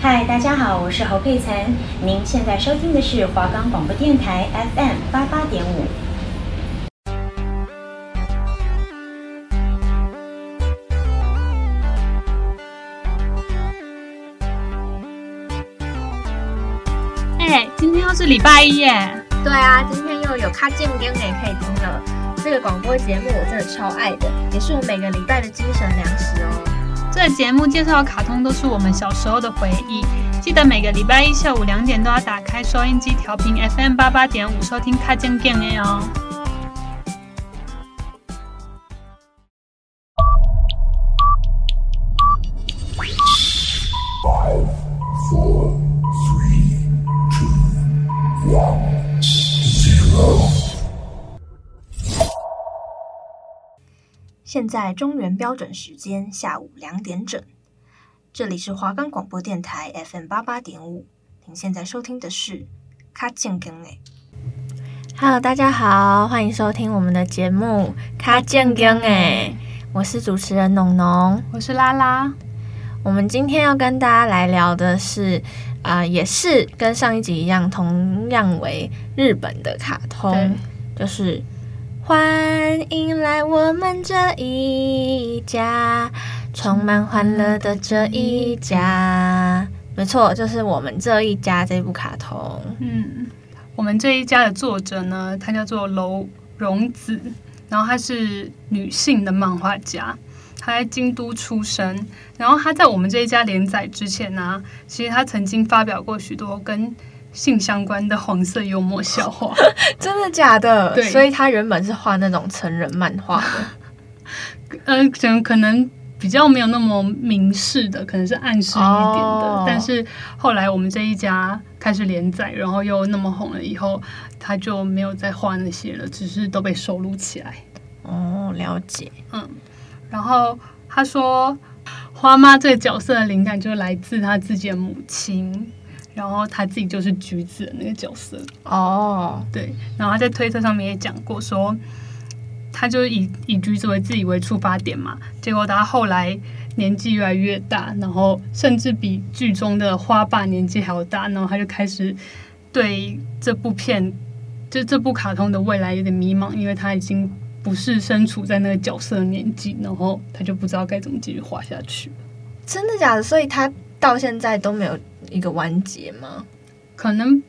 嗨，大家好，我是侯佩岑。您现在收听的是华冈广播电台 FM 八八点五。哎，今天又是礼拜一耶！对啊，今天又有卡健跟也可以听了。这个广播节目我真的超爱的，也是我每个礼拜的精神粮食哦。这节目介绍的卡通都是我们小时候的回忆，记得每个礼拜一下午两点都要打开收音机调频 FM 八八点五收听卡健健哦。现在中原标准时间下午两点整，这里是华冈广播电台 FM 八八点五。您现在收听的是卡健更诶。Hello，大家好，欢迎收听我们的节目卡健更诶。我是主持人农农，我是拉拉。我们今天要跟大家来聊的是，啊、呃，也是跟上一集一样，同样为日本的卡通，就是。欢迎来我们这一家，充满欢乐的这一家。没错，就是我们这一家这部卡通。嗯，我们这一家的作者呢，她叫做楼荣子，然后她是女性的漫画家，她在京都出生。然后她在我们这一家连载之前呢、其实她曾经发表过许多跟性相关的黄色幽默笑话，真的假的？对，所以他原本是画那种成人漫画的，呃，可能可能比较没有那么明示的，可能是暗示一点的。哦、但是后来我们这一家开始连载，然后又那么红了以后，他就没有再画那些了，只是都被收录起来。哦，了解。嗯，然后他说，花妈这个角色的灵感就来自他自己的母亲。然后他自己就是橘子的那个角色哦，oh. 对。然后他在推特上面也讲过说，他就以以橘子为自己为出发点嘛。结果他后来年纪越来越大，然后甚至比剧中的花爸年纪还要大，然后他就开始对这部片，就这部卡通的未来有点迷茫，因为他已经不是身处在那个角色的年纪，然后他就不知道该怎么继续画下去。真的假的？所以他到现在都没有。一个完结吗？可能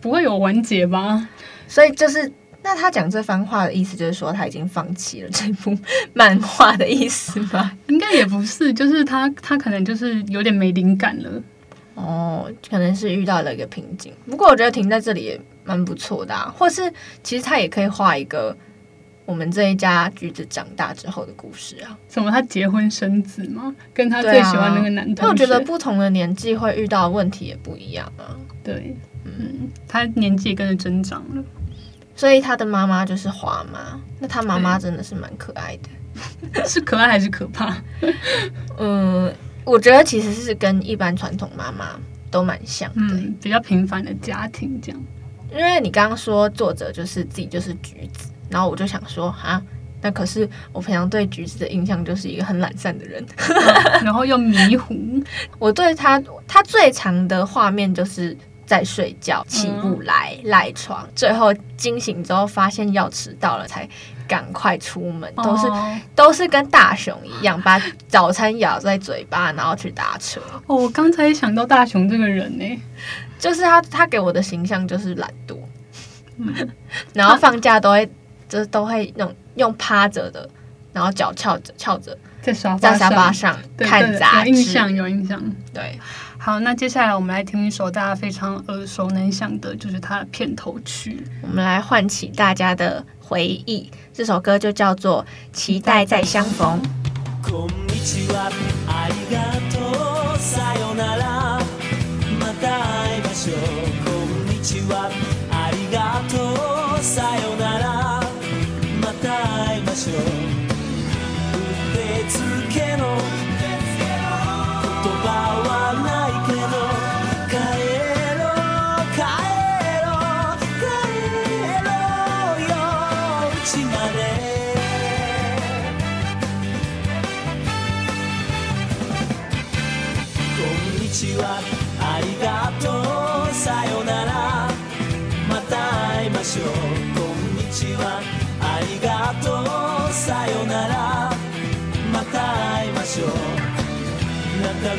不会有完结吧。所以就是，那他讲这番话的意思，就是说他已经放弃了这部漫画的意思吧？应该也不是，就是他他可能就是有点没灵感了。哦，可能是遇到了一个瓶颈。不过我觉得停在这里也蛮不错的啊。或是其实他也可以画一个。我们这一家橘子长大之后的故事啊，什么？他结婚生子吗？跟他最喜欢那个男同学？啊、我觉得不同的年纪会遇到的问题也不一样啊。对，嗯，他年纪也跟着增长了，所以他的妈妈就是花妈。那他妈妈真的是蛮可爱的，是可爱还是可怕？嗯，我觉得其实是跟一般传统妈妈都蛮像的，嗯，比较平凡的家庭这样。因为你刚刚说作者就是自己就是橘子。然后我就想说啊，那可是我平常对橘子的印象就是一个很懒散的人，然后又迷糊。我对他，他最长的画面就是在睡觉，起不来，赖床，最后惊醒之后发现要迟到了，才赶快出门，都是都是跟大雄一样，把早餐咬在嘴巴，然后去搭车。哦，我刚才想到大雄这个人呢，就是他，他给我的形象就是懒惰，然后放假都会。这都会用用趴着的，然后脚翘着翘着，在沙在沙发上。看杂志，有印象，有印象。对，好，那接下来我们来听一首大家非常耳熟能详的，就是它的片头曲，我们来唤起大家的回忆。这首歌就叫做《期待再相逢》。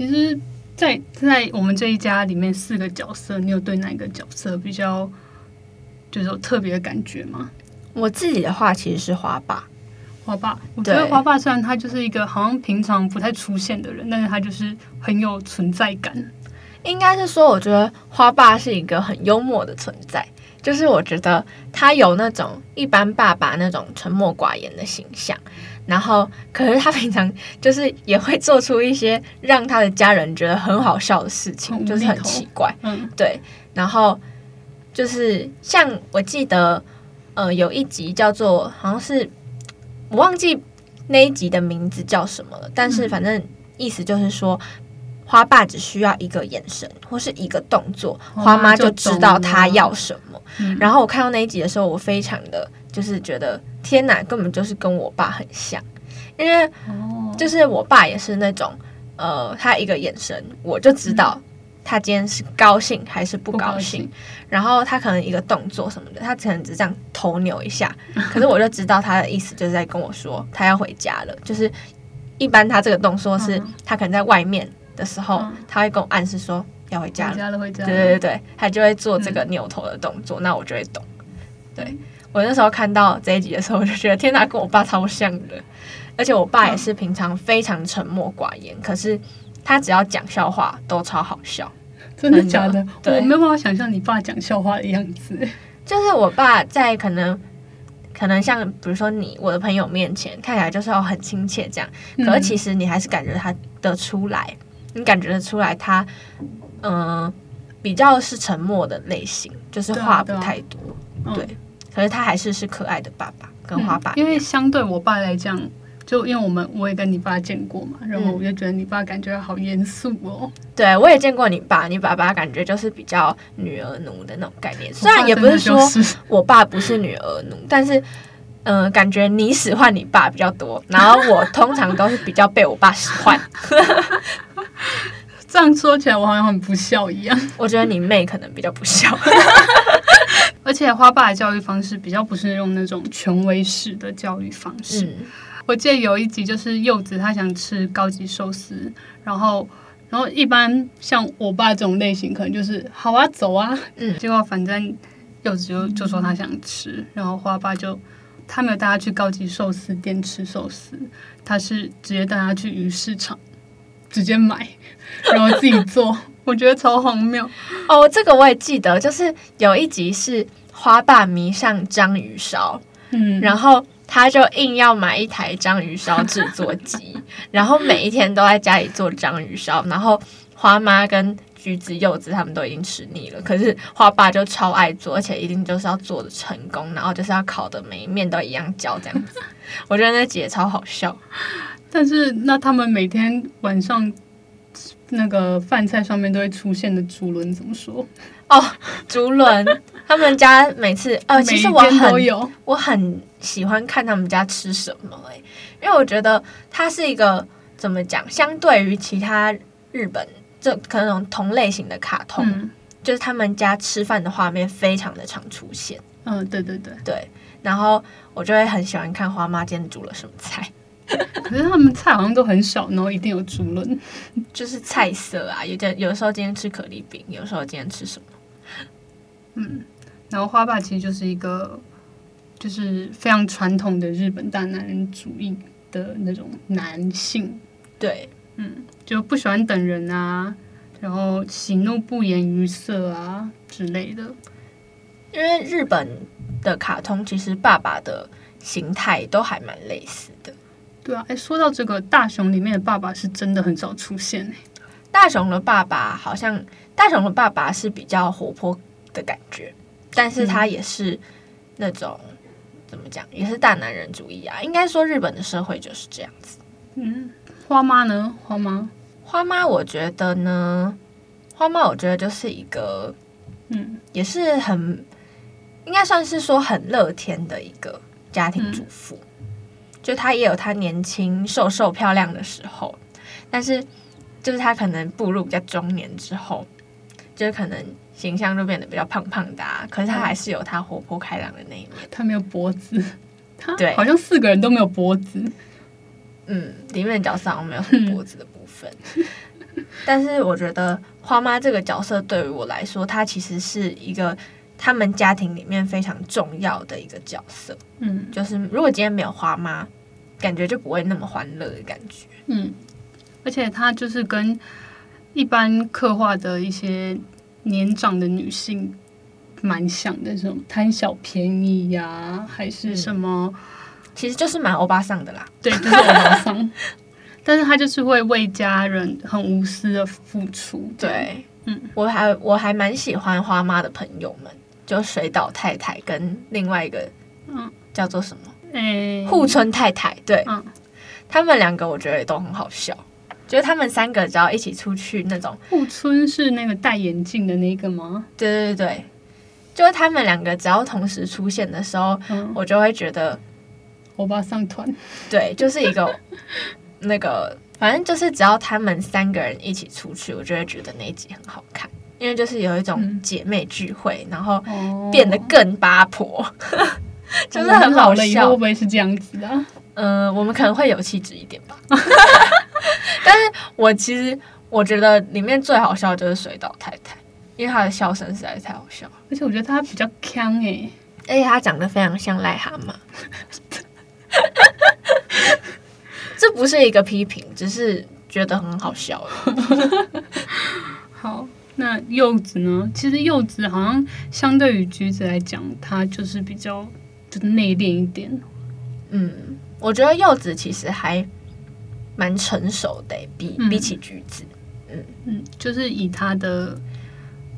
其实在，在在我们这一家里面四个角色，你有对哪个角色比较就是有特别的感觉吗？我自己的话其实是花爸。花爸，我觉得花爸虽然他就是一个好像平常不太出现的人，但是他就是很有存在感。应该是说，我觉得花爸是一个很幽默的存在。就是我觉得他有那种一般爸爸那种沉默寡言的形象，然后可是他平常就是也会做出一些让他的家人觉得很好笑的事情，就是很奇怪，嗯，对。然后就是像我记得，呃，有一集叫做好像是我忘记那一集的名字叫什么了，但是反正意思就是说。花爸只需要一个眼神或是一个动作，花妈就知道他要什么。然后我看到那一集的时候，我非常的就是觉得天哪，根本就是跟我爸很像，因为就是我爸也是那种，呃，他一个眼神我就知道他今天是高兴还是不高兴。然后他可能一个动作什么的，他可能只这样头扭一下，可是我就知道他的意思就是在跟我说他要回家了。就是一般他这个动作是他可能在外面。的时候，嗯、他会跟我暗示说要回家了，回家了，回家了。对对对，他就会做这个扭头的动作，嗯、那我就会懂。对，我那时候看到这一集的时候，我就觉得天哪，跟我爸超像的。而且我爸也是平常非常沉默寡言，嗯、可是他只要讲笑话都超好笑。真的假的？对，我没有办法想象你爸讲笑话的样子。就是我爸在可能可能像比如说你我的朋友面前看起来就是要很亲切这样，嗯、可是其实你还是感觉他的出来。你感觉得出来，他嗯、呃、比较是沉默的类型，就是话不太多，对。可是他还是是可爱的爸爸，跟花爸、嗯。因为相对我爸来讲，就因为我们我也跟你爸见过嘛，然后我就觉得你爸感觉好严肃哦。对，我也见过你爸，你爸爸感觉就是比较女儿奴的那种概念。虽然也不是说我爸不是女儿奴，但是。嗯、呃，感觉你使唤你爸比较多，然后我通常都是比较被我爸使唤。这样说起来，我好像很不孝一样。我觉得你妹可能比较不孝。而且花爸的教育方式比较不是用那种权威式的教育方式。嗯、我记得有一集就是柚子他想吃高级寿司，然后然后一般像我爸这种类型，可能就是好啊，走啊。嗯。结果反正柚子就就说他想吃，嗯、然后花爸就。他没有带他去高级寿司店吃寿司，他是直接带他去鱼市场，直接买，然后自己做。我觉得超荒谬哦！这个我也记得，就是有一集是花爸迷上章鱼烧，嗯，然后他就硬要买一台章鱼烧制作机，然后每一天都在家里做章鱼烧，然后花妈跟。橘子、柚子他们都已经吃腻了，可是花爸就超爱做，而且一定就是要做的成功，然后就是要烤的每一面都一样焦这样子。我觉得那集也超好笑。但是那他们每天晚上那个饭菜上面都会出现的竹轮怎么说？哦，竹轮，他们家每次呃，其实我很我很喜欢看他们家吃什么诶、欸，因为我觉得它是一个怎么讲，相对于其他日本。这可能同类型的卡通，嗯、就是他们家吃饭的画面非常的常出现。嗯，对对对对。然后我就会很喜欢看花妈今天煮了什么菜。可是他们菜好像都很少，然后一定有猪轮，就是菜色啊。有的有时候今天吃可丽饼，有时候今天吃什么。嗯，然后花爸其实就是一个，就是非常传统的日本大男人主义的那种男性。对。嗯，就不喜欢等人啊，然后喜怒不言于色啊之类的。因为日本的卡通其实爸爸的形态都还蛮类似的。对啊，哎，说到这个大雄里面的爸爸是真的很少出现哎。大雄的爸爸好像大雄的爸爸是比较活泼的感觉，但是他也是那种、嗯、怎么讲，也是大男人主义啊。应该说日本的社会就是这样子。嗯。花妈呢？花妈，花妈，我觉得呢，花妈我觉得就是一个，嗯，也是很应该算是说很乐天的一个家庭主妇。嗯、就她也有她年轻瘦瘦漂亮的时候，但是就是她可能步入比较中年之后，就是可能形象就变得比较胖胖的，啊，可是她还是有她活泼开朗的那一面。她没有脖子，她对，好像四个人都没有脖子。嗯，里面的角色好像没有什么脖子的部分，嗯、但是我觉得花妈这个角色对于我来说，她其实是一个他们家庭里面非常重要的一个角色。嗯，就是如果今天没有花妈，感觉就不会那么欢乐的感觉。嗯，而且她就是跟一般刻画的一些年长的女性蛮像的，这种贪小便宜呀、啊，还是什么。嗯其实就是蛮欧巴桑的啦，对，就是欧巴桑，但是他就是会为家人很无私的付出。对，嗯，我还我还蛮喜欢花妈的朋友们，就水岛太太跟另外一个，嗯，叫做什么？诶，户村太太。对，嗯，他们两个我觉得也都很好笑，就是他们三个只要一起出去那种。户村是那个戴眼镜的那个吗？对对对，就是他们两个只要同时出现的时候，嗯，我就会觉得。欧巴上团，对，就是一个 那个，反正就是只要他们三个人一起出去，我就会觉得那一集很好看，因为就是有一种姐妹聚会，嗯、然后变得更八婆，哦、就是很好笑。会不会是这样子啊？嗯、呃，我们可能会有气质一点吧。但是我其实我觉得里面最好笑的就是水岛太太，因为她的笑声实在是太好笑，而且我觉得她比较锵诶，而且她长得非常像癞蛤蟆。这不是一个批评，只是觉得很好笑。好，那柚子呢？其实柚子好像相对于橘子来讲，它就是比较就是内敛一点。嗯，我觉得柚子其实还蛮成熟的，比、嗯、比起橘子。嗯嗯，就是以他的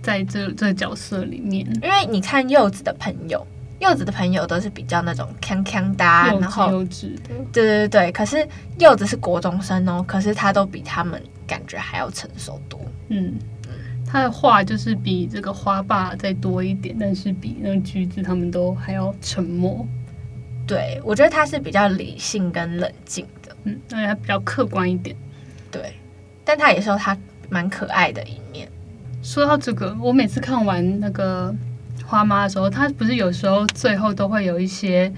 在这这个角色里面，因为你看柚子的朋友。柚子的朋友都是比较那种锵锵的，然后幼稚的，对对对。可是柚子是国中生哦，可是他都比他们感觉还要成熟多。嗯嗯，他的话就是比这个花爸再多一点，但是比那个橘子他们都还要沉默。对，我觉得他是比较理性跟冷静的，嗯，而且他比较客观一点。对，但他也说他蛮可爱的一面。说到这个，我每次看完那个。花妈的时候，他不是有时候最后都会有一些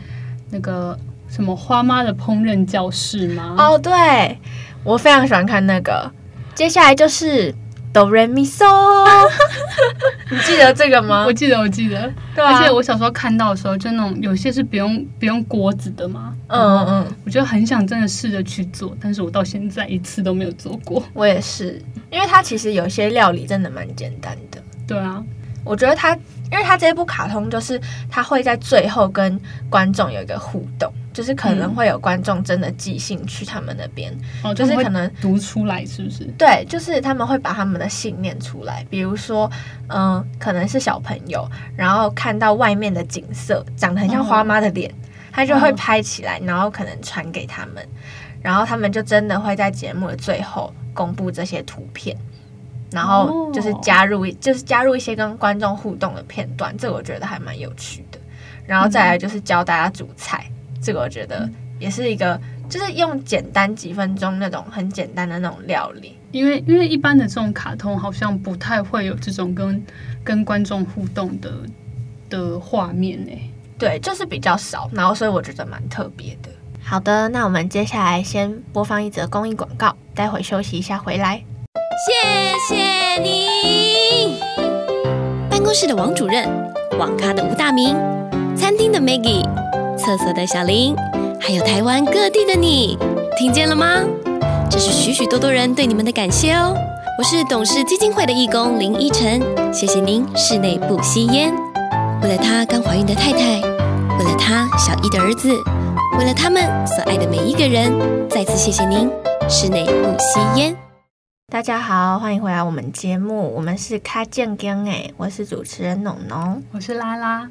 那个什么花妈的烹饪教室吗？哦，对，我非常喜欢看那个。接下来就是哆来咪嗦，你记得这个吗？我记得，我记得。对啊，而且我小时候看到的时候，就那种有些是不用不用锅子的嘛。嗯嗯嗯，我就很想真的试着去做，但是我到现在一次都没有做过。我也是，因为它其实有些料理真的蛮简单的。对啊，我觉得它。因为他这部卡通就是他会在最后跟观众有一个互动，就是可能会有观众真的寄信去他们那边，哦，就是可能读出来，是不是？对，就是他们会把他们的信念出来，比如说，嗯、呃，可能是小朋友，然后看到外面的景色长得很像花妈的脸，哦、他就会拍起来，然后可能传给他们，然后他们就真的会在节目的最后公布这些图片。然后就是加入，就是加入一些跟观众互动的片段，这个我觉得还蛮有趣的。然后再来就是教大家煮菜，这个我觉得也是一个，就是用简单几分钟那种很简单的那种料理。因为因为一般的这种卡通好像不太会有这种跟跟观众互动的的画面呢。对，就是比较少。然后所以我觉得蛮特别的。好的，那我们接下来先播放一则公益广告，待会休息一下回来。谢谢你。办公室的王主任，网咖的吴大明，餐厅的 Maggie，厕所的小林，还有台湾各地的你，听见了吗？这是许许多多人对你们的感谢哦。我是董事基金会的义工林依晨，谢谢您室内不吸烟。为了他刚怀孕的太太，为了他小一的儿子，为了他们所爱的每一个人，再次谢谢您室内不吸烟。大家好，欢迎回来我们节目。我们是卡健根诶，我是主持人农农，我是拉拉。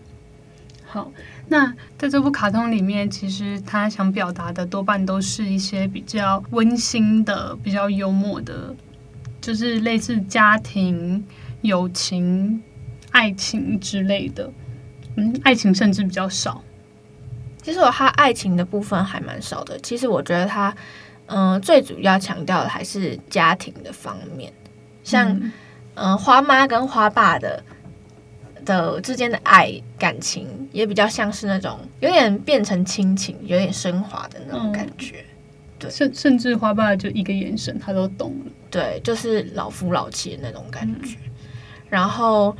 好，那在这部卡通里面，其实他想表达的多半都是一些比较温馨的、比较幽默的就是类似家庭、友情、爱情之类的。嗯，爱情甚至比较少。其实我他爱情的部分还蛮少的。其实我觉得他，嗯、呃，最主要强调的还是家庭的方面，像嗯、呃，花妈跟花爸的的之间的爱感情，也比较像是那种有点变成亲情，有点升华的那种感觉。嗯、对，甚甚至花爸就一个眼神，他都懂了。对，就是老夫老妻的那种感觉。嗯、然后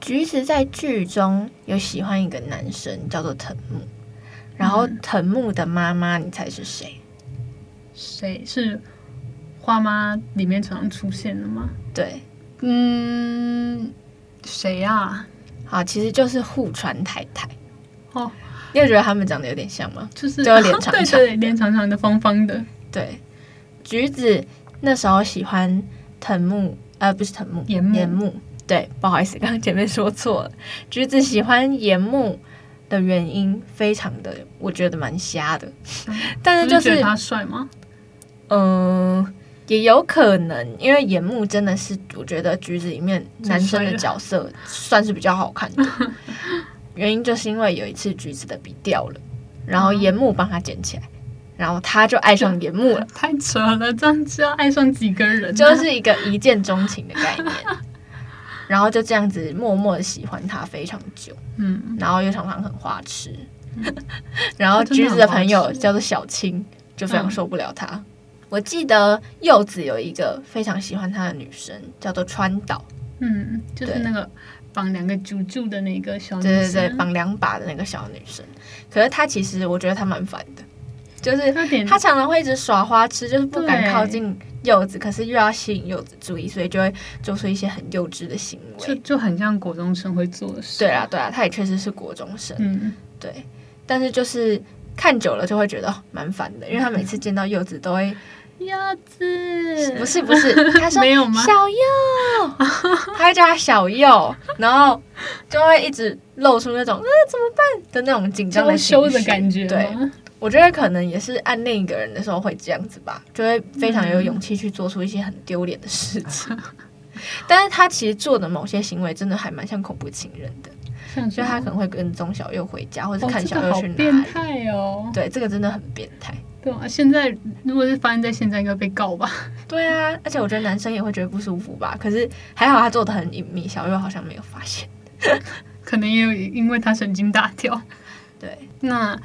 橘子在剧中有喜欢一个男生，叫做藤木。然后藤木的妈妈，你猜是谁？谁是花妈里面常常出现的吗？对，嗯，谁呀、啊？好，其实就是户川太太。哦，你有觉得他们长得有点像吗？就是就脸长长，对对，脸长长的，方方的。对，橘子那时候喜欢藤木，呃，不是藤木，岩木。岩木。对，不好意思，刚刚前面说错了。橘子喜欢岩木。的原因非常的，我觉得蛮瞎的，嗯、但是就是，是他帅吗？嗯、呃，也有可能，因为岩木真的是我觉得橘子里面男生的角色算是比较好看的，原因就是因为有一次橘子的笔掉了，然后岩木帮他捡起来，然后他就爱上岩木了，太扯了，这样就要爱上几个人、啊，就是一个一见钟情的概念。然后就这样子默默的喜欢他非常久，嗯，然后又常常很花痴，嗯、然后橘子的朋友叫做小青，就非常受不了他。嗯、我记得柚子有一个非常喜欢他的女生，叫做川岛，嗯，就是那个绑两个啾啾的那个小女生，对对对，绑两把的那个小女生。可是她其实我觉得她蛮烦的，就是她常常会一直耍花痴，就是不敢靠近。柚子，可是又要吸引柚子注意，所以就会做出一些很幼稚的行为，就就很像国中生会做的事。对啊，对啊，她也确实是国中生。嗯，对。但是就是看久了就会觉得蛮烦的，因为她每次见到柚子都会柚子，不是不是，他说没有吗？小柚，他会叫他小柚，然后就会一直露出那种呃怎么办的那种紧张的羞的感觉，对。我觉得可能也是暗恋一个人的时候会这样子吧，就会非常有勇气去做出一些很丢脸的事情。嗯、但是他其实做的某些行为真的还蛮像恐怖情人的，所以他可能会跟踪小柚回家，或者是看小柚去哪里。哦这个、变态哦！对，这个真的很变态。对啊，现在如果是发生在现在，应该被告吧？对啊，而且我觉得男生也会觉得不舒服吧？可是还好他做的很隐秘，小月好像没有发现。可能也有因为他神经大条。对，那。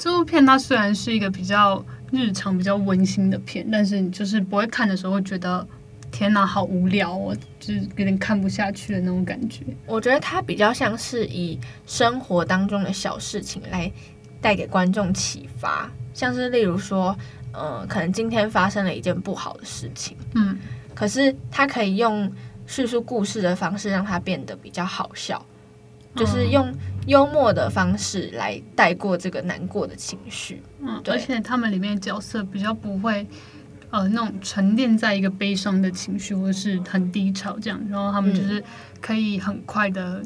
这部片它虽然是一个比较日常、比较温馨的片，但是你就是不会看的时候会觉得天哪，好无聊哦，就是有点看不下去的那种感觉。我觉得它比较像是以生活当中的小事情来带给观众启发，像是例如说，呃，可能今天发生了一件不好的事情，嗯，可是他可以用叙述故事的方式让它变得比较好笑。就是用幽默的方式来带过这个难过的情绪，嗯，而且他们里面角色比较不会，呃，那种沉淀在一个悲伤的情绪，或是很低潮这样，然后他们就是可以很快的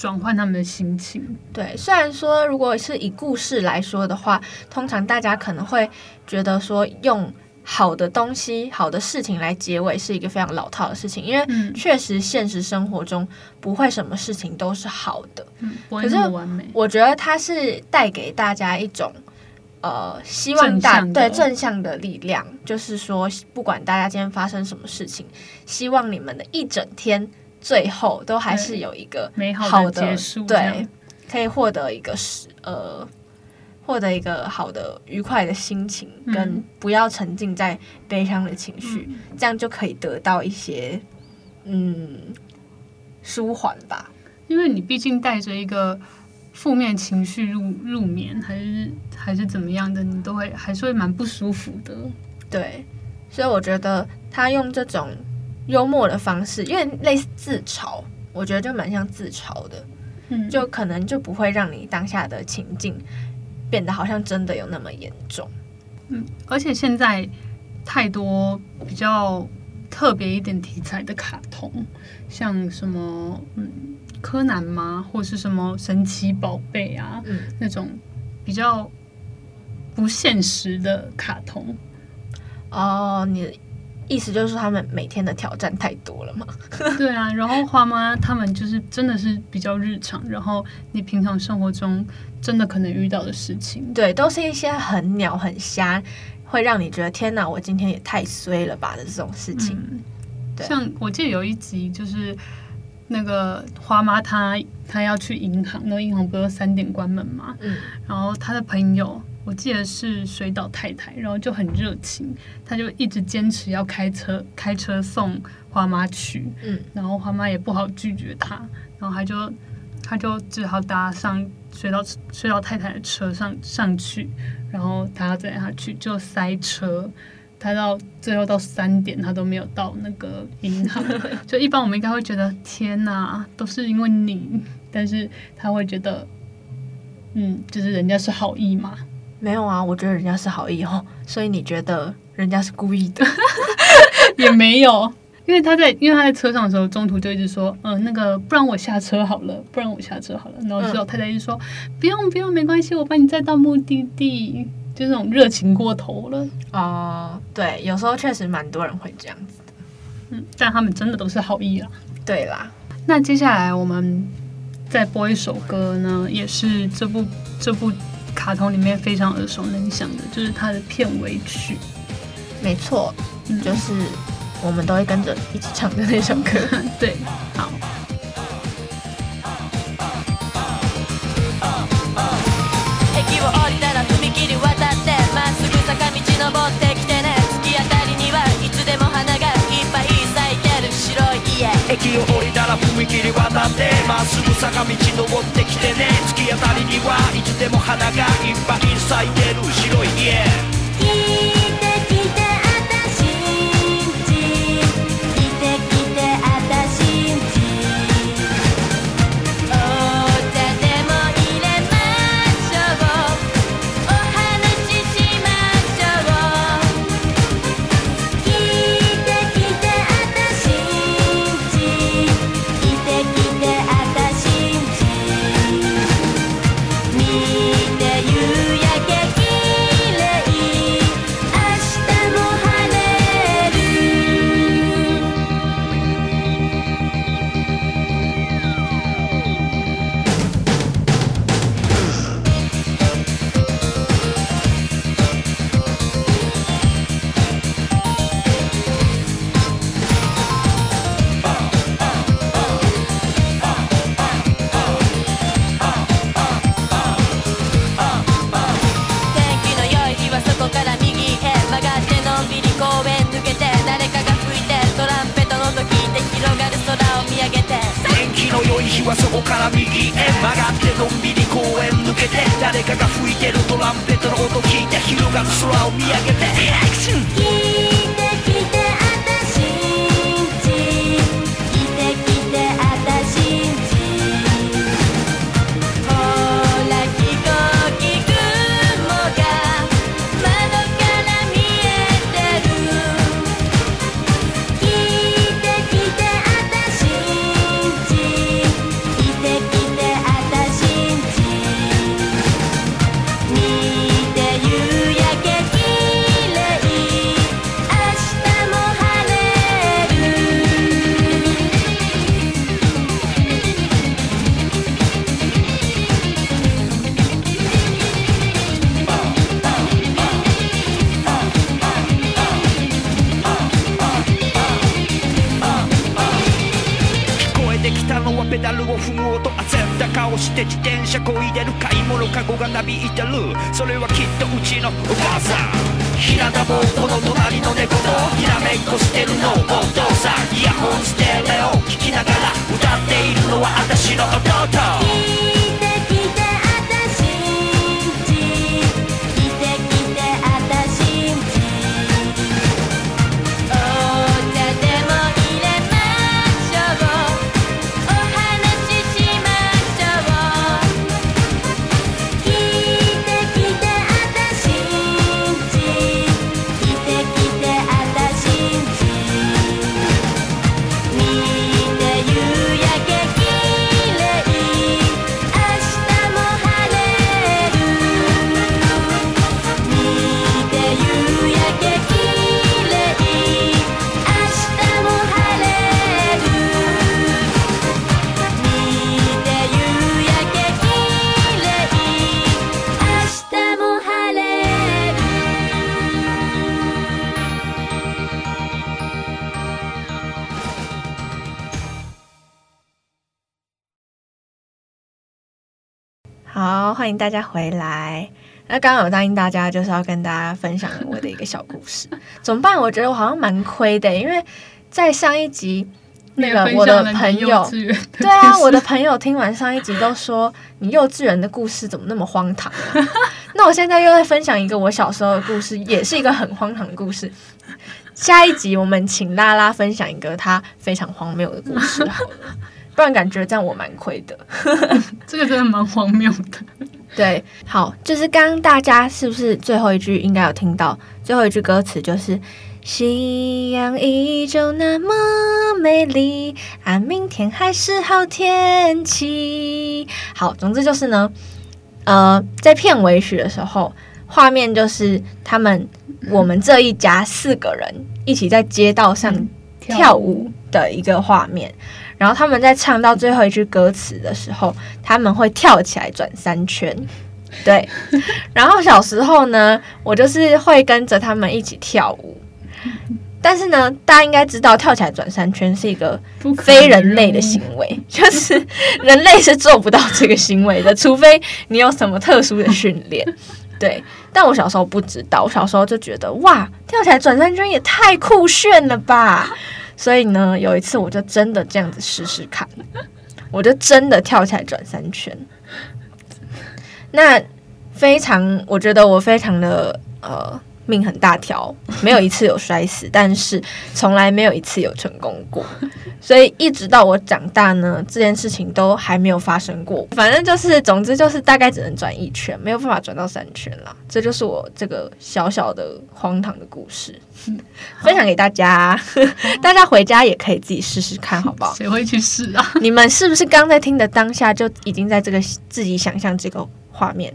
转换他们的心情。对，虽然说如果是以故事来说的话，通常大家可能会觉得说用。好的东西、好的事情来结尾是一个非常老套的事情，因为确实现实生活中不会什么事情都是好的。可是我觉得它是带给大家一种呃希望大对正向的力量，就是说不管大家今天发生什么事情，希望你们的一整天最后都还是有一个美好的结束，对，可以获得一个是呃。获得一个好的、愉快的心情，跟不要沉浸在悲伤的情绪，嗯、这样就可以得到一些嗯舒缓吧。因为你毕竟带着一个负面情绪入入眠，还是还是怎么样的，你都会还是会蛮不舒服的。对，所以我觉得他用这种幽默的方式，因为类似自嘲，我觉得就蛮像自嘲的，嗯，就可能就不会让你当下的情境。变得好像真的有那么严重，嗯，而且现在太多比较特别一点题材的卡通，像什么嗯柯南吗，或是什么神奇宝贝啊，嗯，那种比较不现实的卡通。哦，你意思就是他们每天的挑战太多了嘛。对啊，然后花妈他们就是真的是比较日常，然后你平常生活中真的可能遇到的事情，对，都是一些很鸟很瞎，会让你觉得天哪，我今天也太衰了吧的这种事情。嗯、对，像我记得有一集就是那个花妈她她要去银行，那银行不是三点关门嘛，嗯，然后她的朋友。我记得是水岛太太，然后就很热情，她就一直坚持要开车开车送花妈去，嗯，然后花妈也不好拒绝她，然后她就她就只好搭上水岛水岛太太的车上上去，然后她要载她去就塞车，她到最后到三点她都没有到那个银行，就一般我们应该会觉得天哪，都是因为你，但是她会觉得，嗯，就是人家是好意嘛。没有啊，我觉得人家是好意哦，所以你觉得人家是故意的？也没有，因为他在因为他在车上的时候，中途就一直说，嗯、呃，那个不然我下车好了，不然我下车好了。然后之后太太一直说，嗯、不用不用，没关系，我把你载到目的地，就那种热情过头了。哦、呃，对，有时候确实蛮多人会这样子的，嗯，但他们真的都是好意啊。对啦，那接下来我们再播一首歌呢，也是这部这部。卡通里面非常耳熟能详的，就是它的片尾曲。没错，嗯、就是我们都会跟着一起唱的那首歌。对，好。駅を降りたら踏切渡ってまっすぐ坂道登ってきてね。突き当たりにはいつでも花がいっぱい咲いてる。白い家。はそこから右へ曲がってのんびり公園抜けて誰かが吹いてるトランペットの音聞いて広がる空を見上げてリアクション欢迎大家回来。那刚刚有答应大家，就是要跟大家分享我的一个小故事。怎么办？我觉得我好像蛮亏的，因为在上一集那个我的朋友，对啊，我的朋友听完上一集都说你幼稚园的故事怎么那么荒唐啊？那我现在又在分享一个我小时候的故事，也是一个很荒唐的故事。下一集我们请拉拉分享一个他非常荒谬的故事好了。突然感觉这样我蛮亏的，这个真的蛮荒谬的。对，好，就是刚刚大家是不是最后一句应该有听到？最后一句歌词就是“夕阳依旧那么美丽，啊，明天还是好天气。”好，总之就是呢，呃，在片尾曲的时候，画面就是他们我们这一家四个人一起在街道上跳舞的一个画面。然后他们在唱到最后一句歌词的时候，他们会跳起来转三圈，对。然后小时候呢，我就是会跟着他们一起跳舞。但是呢，大家应该知道，跳起来转三圈是一个非人类的行为，就是人类是做不到这个行为的，除非你有什么特殊的训练。对，但我小时候不知道，我小时候就觉得哇，跳起来转三圈也太酷炫了吧！所以呢，有一次我就真的这样子试试看，我就真的跳起来转三圈。那非常，我觉得我非常的呃。命很大条，没有一次有摔死，但是从来没有一次有成功过，所以一直到我长大呢，这件事情都还没有发生过。反正就是，总之就是大概只能转一圈，没有办法转到三圈了。这就是我这个小小的荒唐的故事，分享给大家。大家回家也可以自己试试看，好不好？谁会去试啊？你们是不是刚在听的当下就已经在这个自己想象这个画面？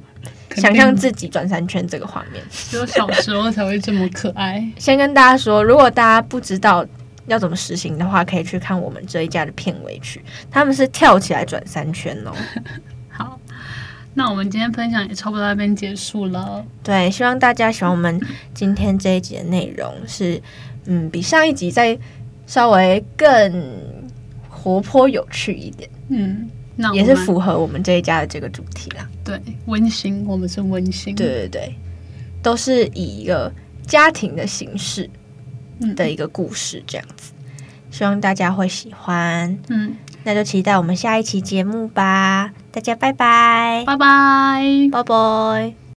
想象自己转三圈这个画面，只有小时候才会这么可爱。先跟大家说，如果大家不知道要怎么实行的话，可以去看我们这一家的片尾曲，他们是跳起来转三圈哦。好，那我们今天分享也差不多到这边结束了。对，希望大家喜欢我们今天这一集的内容，是嗯，比上一集再稍微更活泼有趣一点。嗯。那也是符合我们这一家的这个主题啦。对，温馨，我们是温馨。对对对，都是以一个家庭的形式的一个故事这样子，嗯、希望大家会喜欢。嗯，那就期待我们下一期节目吧。大家拜拜，拜拜，拜拜。